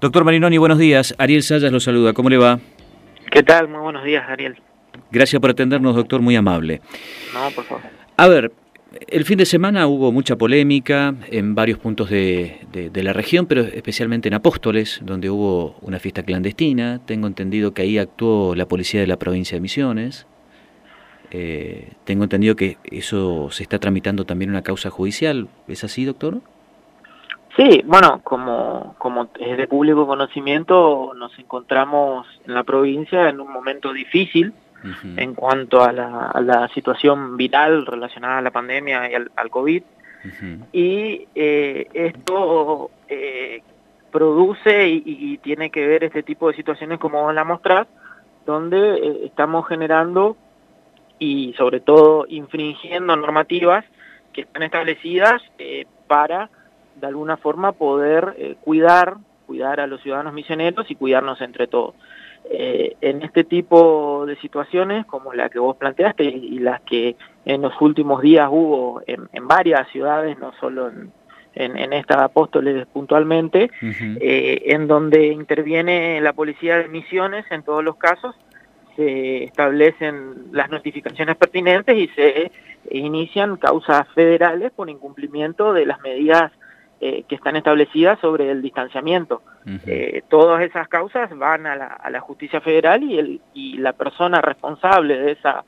Doctor Marinoni, buenos días. Ariel Sayas lo saluda. ¿Cómo le va? ¿Qué tal? Muy buenos días, Ariel. Gracias por atendernos, doctor, muy amable. No, por favor. A ver, el fin de semana hubo mucha polémica en varios puntos de, la región, pero especialmente en Apóstoles, donde hubo una fiesta clandestina. Tengo entendido que ahí actuó la policía de la provincia de Misiones. Eh, tengo entendido que eso se está tramitando también una causa judicial. ¿Es así, doctor? Sí, bueno, como, como es de público conocimiento, nos encontramos en la provincia en un momento difícil en cuanto a la, situación viral relacionada a la pandemia y al, COVID. Y eh, esto eh, produce y, tiene que ver este tipo de situaciones como la mostrar, donde eh, estamos generando y sobre todo infringiendo normativas que están establecidas para de alguna forma poder eh, cuidar, cuidar a los ciudadanos misioneros y cuidarnos entre todos. Eh, en este tipo de situaciones, como la que vos planteaste y, las que en los últimos días hubo en, varias ciudades, no solo en, en, esta Apóstoles puntualmente, eh, en donde interviene la policía de misiones en todos los casos, se establecen las notificaciones pertinentes y se inician causas federales por incumplimiento de las medidas eh, que están establecidas sobre el distanciamiento. Eh, todas esas causas van a la, justicia federal y, el, y la persona responsable de esa,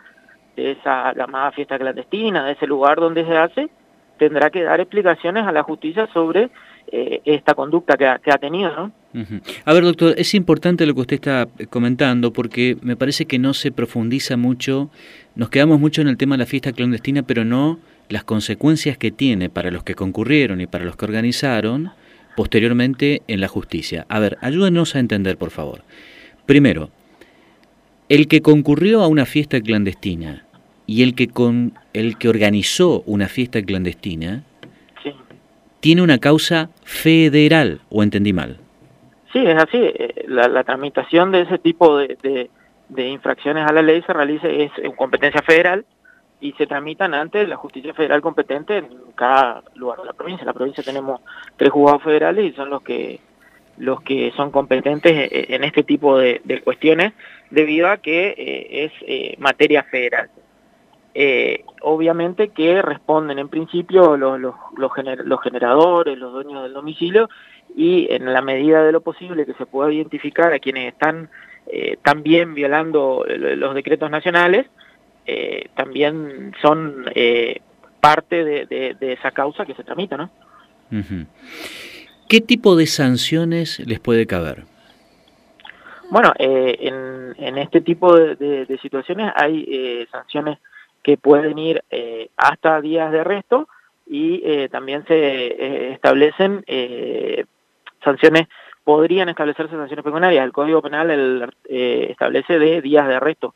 de esa llamada fiesta clandestina, de ese lugar donde se hace, tendrá que dar explicaciones a la justicia sobre eh, esta conducta que ha, que ha tenido. ¿no? A ver, doctor, es importante lo que usted está comentando porque me parece que no se profundiza mucho, nos quedamos mucho en el tema de la fiesta clandestina, pero no las consecuencias que tiene para los que concurrieron y para los que organizaron posteriormente en la justicia. A ver, ayúdenos a entender, por favor. Primero, el que concurrió a una fiesta clandestina y el que, con, el que organizó una fiesta clandestina tiene una causa federal, ¿o entendí mal? Sí, es así. La, tramitación de ese tipo de, de, infracciones a la ley se realiza es en competencia federal y se tramitan ante la justicia federal competente en cada lugar de la provincia. En la provincia tenemos tres juzgados federales y son los que los que son competentes e, e, en este tipo de, cuestiones debido a que eh, es eh, materia federal. Eh, obviamente que responden en principio los, los, los, generadores, los dueños del domicilio y en la medida de lo posible que se pueda identificar a quienes están también violando los decretos nacionales, eh, también son eh, parte de, esa causa que se tramita, ¿no? ¿Qué tipo de sanciones les puede caber? Bueno, eh, en, este tipo de, situaciones hay sanciones que pueden ir hasta días de arresto y también se establecen sanciones, podrían establecerse sanciones pecuniarias. El Código Penal establece de días de arresto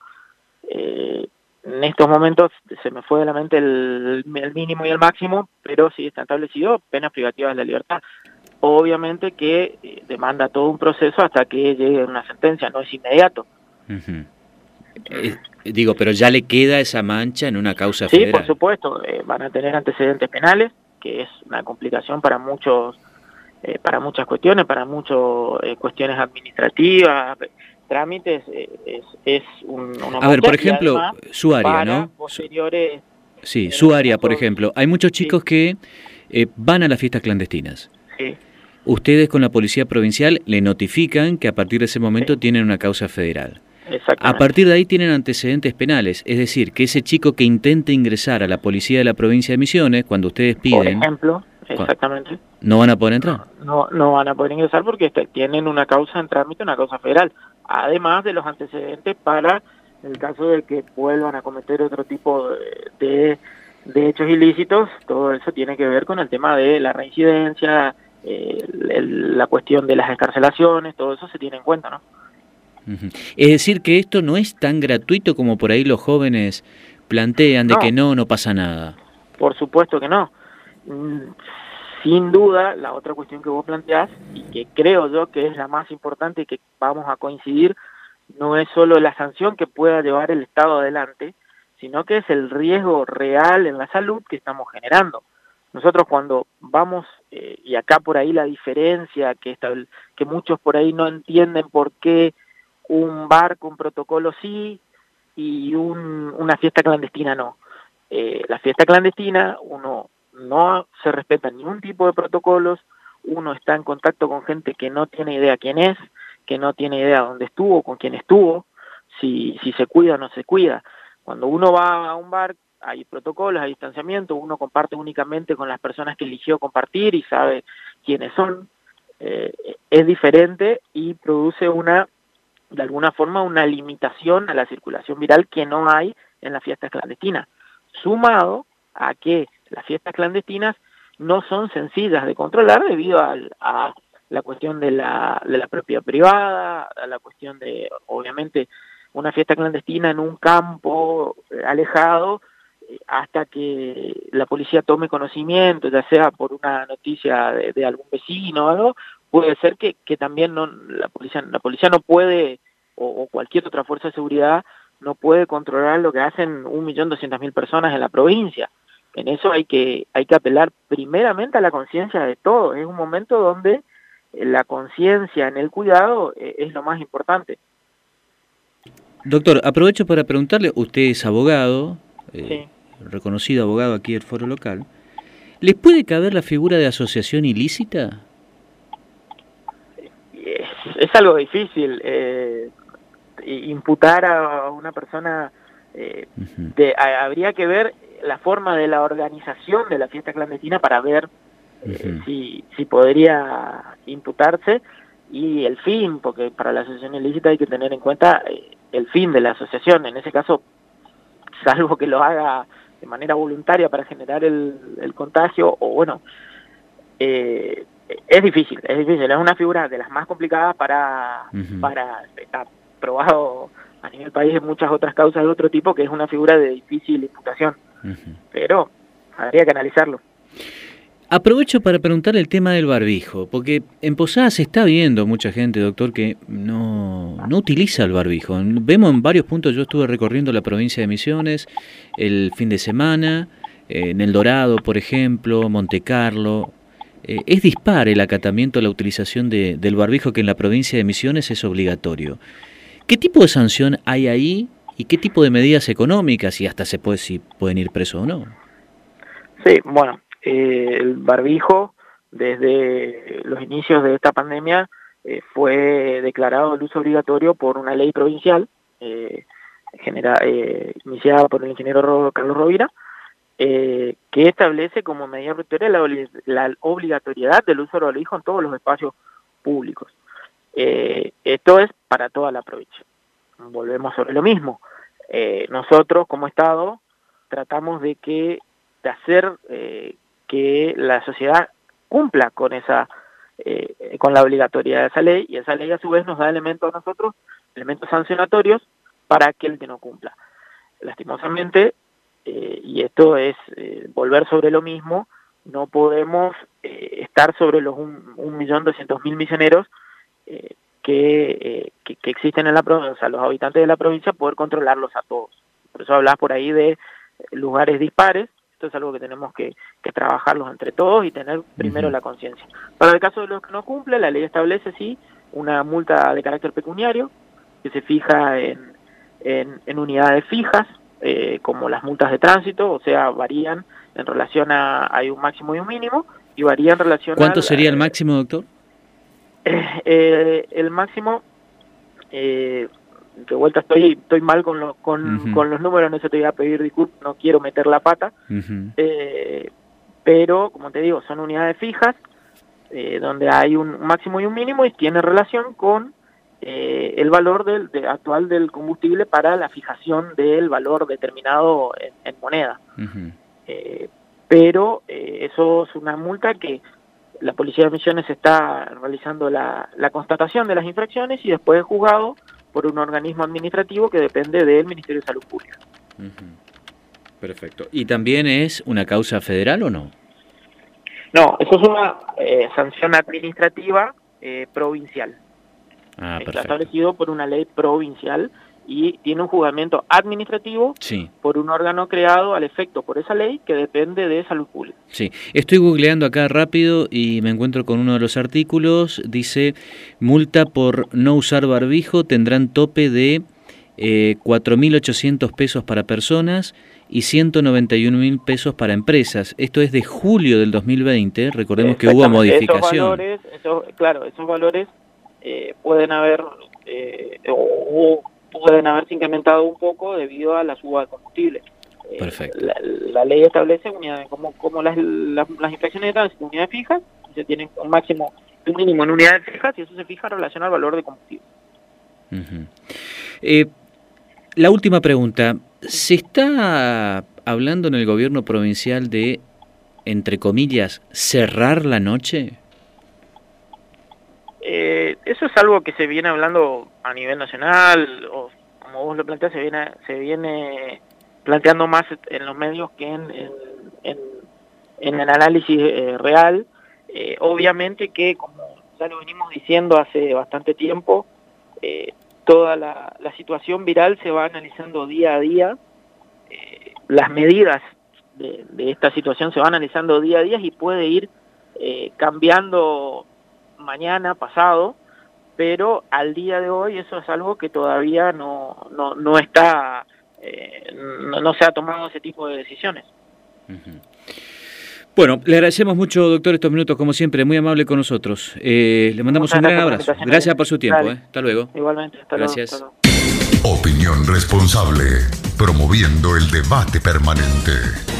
en estos momentos se me fue de la mente el, mínimo y el máximo, pero sí está establecido penas privativas de la libertad. Obviamente que eh, demanda todo un proceso hasta que llegue una sentencia, no es inmediato. Eh, digo, pero ya le queda esa mancha en una causa federal. Sí, por supuesto, eh, van a tener antecedentes penales, que es una complicación para muchos, para muchas cuestiones, para muchas cuestiones administrativas, trámites eh, es, es un, A ver, por ejemplo, su área, ¿no? Sí, su área, por ejemplo. Hay muchos chicos que eh, van a las fiestas clandestinas. Sí. Ustedes con la Policía Provincial le notifican que a partir de ese momento tienen una causa federal. A partir de ahí tienen antecedentes penales, es decir, que ese chico que intente ingresar a la Policía de la Provincia de Misiones, cuando ustedes piden... Por ejemplo, exactamente. ¿No van a poder entrar? No, no van a poder ingresar porque tienen una causa en trámite, una causa federal además de los antecedentes para el caso de que vuelvan a cometer otro tipo de, hechos ilícitos, todo eso tiene que ver con el tema de la reincidencia, eh, la cuestión de las escarcelaciones, todo eso se tiene en cuenta, ¿no? Es decir, que esto no es tan gratuito como por ahí los jóvenes plantean de que no, no pasa nada. Por supuesto que no. Sin duda, la otra cuestión que vos planteás, y que creo yo que es la más importante y que vamos a coincidir, no es solo la sanción que pueda llevar el Estado adelante, sino que es el riesgo real en la salud que estamos generando. Nosotros cuando vamos eh, y acá por ahí la diferencia que, que muchos por ahí no entienden por qué un bar con protocolo sí y una fiesta clandestina no. Eh, la fiesta clandestina, uno no se respeta ningún tipo de protocolos, uno está en contacto con gente que no tiene idea quién es, que no tiene idea dónde estuvo, con quién estuvo, si, se cuida o no se cuida. Cuando uno va a un bar hay protocolos, hay distanciamiento, uno comparte únicamente con las personas que eligió compartir y sabe quiénes son. Eh, es diferente y produce una, de alguna forma, una limitación a la circulación viral que no hay en las fiestas clandestinas. Sumado a que las fiestas clandestinas no son sencillas de controlar debido a, la cuestión de la, de la propiedad privada, a la cuestión de, obviamente, una fiesta clandestina en un campo eh, alejado hasta que la policía tome conocimiento, ya sea por una noticia de, algún vecino o algo, puede ser que, que también no, la policía la policía no puede o, cualquier otra fuerza de seguridad no puede controlar lo que hacen un millón doscientas mil personas en la provincia. En eso hay que hay que apelar primeramente a la conciencia de todos. Es un momento donde la conciencia en el cuidado eh, es lo más importante. Doctor, aprovecho para preguntarle, usted es abogado, eh, reconocido abogado aquí del foro local, ¿les puede caber la figura de asociación ilícita? Es, algo difícil. Eh, imputar a una persona, eh, habría que ver la forma de la organización de la fiesta clandestina para ver eh, si, si podría imputarse y el fin, porque para la asociación ilícita hay que tener en cuenta el fin de la asociación. En ese caso, salvo que lo haga de manera voluntaria para generar el, contagio, o bueno, eh, es difícil, es difícil, es una figura de las más complicadas para, para estar probado a nivel país en muchas otras causas de otro tipo, que es una figura de difícil imputación, pero habría que analizarlo. Aprovecho para preguntar el tema del barbijo, porque en Posadas se está viendo mucha gente, doctor, que no, no utiliza el barbijo. Vemos en varios puntos, yo estuve recorriendo la provincia de Misiones el fin de semana, eh, en El Dorado, por ejemplo, Monte Carlo. Eh, es dispar el acatamiento, la utilización de, del barbijo que en la provincia de Misiones es obligatorio. ¿Qué tipo de sanción hay ahí y qué tipo de medidas económicas y hasta se puede si pueden ir presos o no? Sí, bueno, eh, el barbijo desde los inicios de esta pandemia eh, fue declarado el uso obligatorio por una ley provincial eh, iniciada por el ingeniero Carlos Rovira, que establece como medida protectora la, obligatoriedad del uso del barbijo en todos los espacios públicos. esto es para toda la provincia. Volvemos sobre lo mismo. nosotros como Estado tratamos de que de hacer que la sociedad cumpla con esa eh, con la obligatoriedad de esa ley y esa ley a su vez nos da elementos a nosotros, elementos sancionatorios para aquel que no cumpla. Lastimosamente, eh, y esto es eh, volver sobre lo mismo, no podemos estar sobre los 1.200.000 misioneros que, que, que, existen en la provincia, los habitantes de la provincia, poder controlarlos a todos. Por eso hablas por ahí de lugares dispares, esto es algo que tenemos que, que trabajarlos entre todos y tener primero la conciencia. Para el caso de los que no cumplen, la ley establece, sí, una multa de carácter pecuniario que se fija en, en, unidades fijas, eh, como las multas de tránsito, o sea, varían en relación a, hay un máximo y un mínimo, y varía en relación ¿Cuánto sería el máximo, doctor? Eh, eh, el máximo, eh, de vuelta estoy estoy mal con, con, con, los números, no se te voy a pedir disculpas, no quiero meter la pata, eh, pero como te digo, son unidades fijas, eh, donde hay un máximo y un mínimo y tiene relación con eh, el valor del, actual del combustible para la fijación del valor determinado en, moneda. pero eso es una multa que la Policía de Misiones está realizando la, la constatación de las infracciones y después juzgado por un organismo administrativo que depende del Ministerio de Salud Pública. Perfecto. ¿Y también es una causa federal o no? No, eso es una eh, sanción administrativa eh, provincial. Ah, Está establecido por una ley provincial y tiene un juzgamiento administrativo por un órgano creado al efecto por esa ley que depende de salud pública. Sí, estoy googleando acá rápido y me encuentro con uno de los artículos, dice multa por no usar barbijo tendrán tope de eh, 4.800 pesos para personas y 191.000 pesos para empresas. Esto es de julio del 2020, recordemos que hubo modificación. Esos valores, claro, esos valores eh, pueden haber eh, pueden haberse incrementado un poco debido a la suba de combustible. Eh, Perfecto. La, ley establece unidades, como, como las, las, inspecciones de tránsito, unidades fijas, se tienen un máximo, un mínimo en unidades fijas y eso se fija en relación al valor de combustible. la última pregunta, ¿Se está hablando en el gobierno provincial de, entre comillas, cerrar la noche? Eh, eso es algo que se viene hablando a nivel nacional, o como vos lo planteás, se viene, se viene planteando más en los medios que en, en, el análisis eh, real. Eh, obviamente que, como ya lo venimos diciendo hace bastante tiempo, toda la, situación viral se va analizando día a día, eh, las medidas de, esta situación se van analizando día a día y puede ir eh, cambiando mañana, pasado, pero al día de hoy eso es algo que todavía no, no, no está, eh, no, se ha tomado ese tipo de decisiones. Bueno, le agradecemos mucho, doctor, estos minutos, como siempre, muy amable con nosotros. Eh, le mandamos un gran abrazo. Gracias por su tiempo. Eh. Hasta luego. Igualmente, hasta Gracias. Opinión responsable, promoviendo el debate permanente.